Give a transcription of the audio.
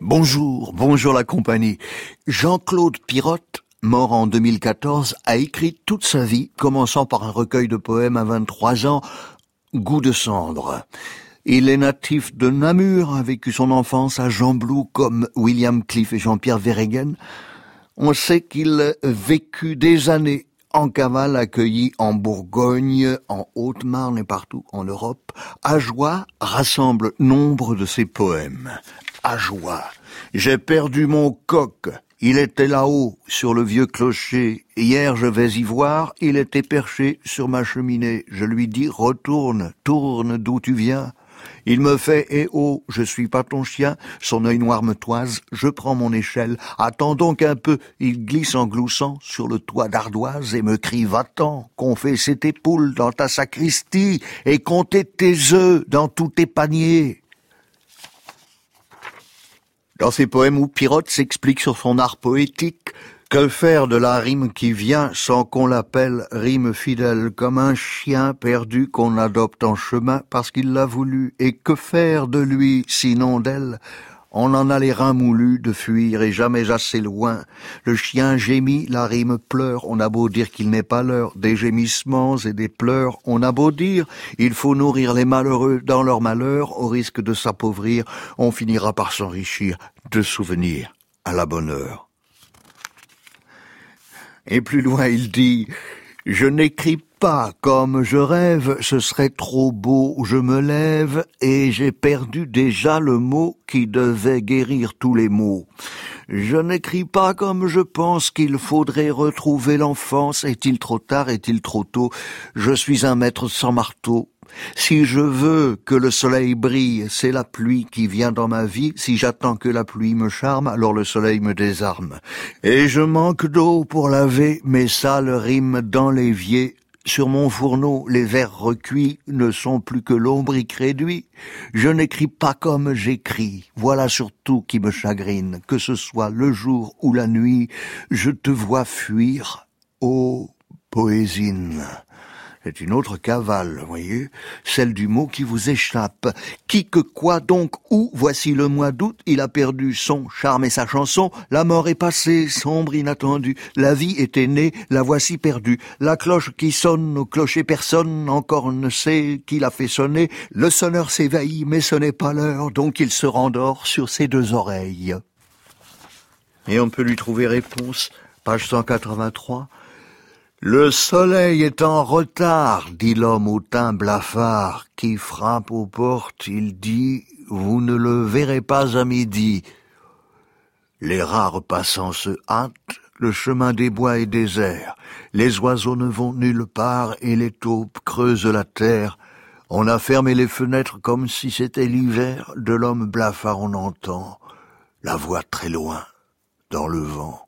Bonjour, bonjour la compagnie. Jean-Claude Pirotte, mort en 2014, a écrit toute sa vie, commençant par un recueil de poèmes à 23 ans, Goût de cendre. Il est natif de Namur, a vécu son enfance à Jean Blou comme William Cliff et Jean-Pierre Verhegen. On sait qu'il vécut des années en cavale accueilli en Bourgogne, en Haute-Marne et partout en Europe, Ajoie rassemble nombre de ses poèmes. Ajoie. J'ai perdu mon coq. Il était là-haut, sur le vieux clocher. Hier je vais y voir, il était perché sur ma cheminée. Je lui dis, retourne, tourne d'où tu viens. Il me fait Eh oh, je suis pas ton chien, son œil noir me toise, je prends mon échelle, attends donc un peu, il glisse en gloussant sur le toit d'ardoise et me crie Va-t'en, confesser tes poules dans ta sacristie et compter tes œufs dans tous tes paniers. Dans ses poèmes où Pirotte s'explique sur son art poétique, que faire de la rime qui vient sans qu'on l'appelle rime fidèle, comme un chien perdu qu'on adopte en chemin parce qu'il l'a voulu, et que faire de lui sinon d'elle? On en a les reins moulus de fuir et jamais assez loin. Le chien gémit, la rime pleure, on a beau dire qu'il n'est pas l'heure. Des gémissements et des pleurs, on a beau dire, il faut nourrir les malheureux dans leur malheur, au risque de s'appauvrir, on finira par s'enrichir de souvenirs à la bonne heure. Et plus loin, il dit, je n'écris pas comme je rêve, ce serait trop beau, je me lève et j'ai perdu déjà le mot qui devait guérir tous les maux. Je n'écris pas comme je pense qu'il faudrait retrouver l'enfance, est-il trop tard, est-il trop tôt, je suis un maître sans marteau, si je veux que le soleil brille, c'est la pluie qui vient dans ma vie. Si j'attends que la pluie me charme, alors le soleil me désarme. Et je manque d'eau pour laver mes sales rimes dans l'évier. Sur mon fourneau, les vers recuits ne sont plus que lombriques réduits. Je n'écris pas comme j'écris. Voilà surtout qui me chagrine. Que ce soit le jour ou la nuit, je te vois fuir. Ô poésine. C'est une autre cavale, voyez, celle du mot qui vous échappe. Qui que quoi donc où Voici le mois d'août, il a perdu son charme et sa chanson. La mort est passée, sombre, inattendue. La vie était née, la voici perdue. La cloche qui sonne au clocher personne encore ne sait qui l'a fait sonner. Le sonneur s'éveille, mais ce n'est pas l'heure, donc il se rendort sur ses deux oreilles. Et on peut lui trouver réponse, page 183. Le soleil est en retard, dit l'homme au teint blafard, qui frappe aux portes, il dit, vous ne le verrez pas à midi. Les rares passants se hâtent, le chemin des bois est désert, les oiseaux ne vont nulle part et les taupes creusent la terre. On a fermé les fenêtres comme si c'était l'hiver, de l'homme blafard on entend la voix très loin, dans le vent.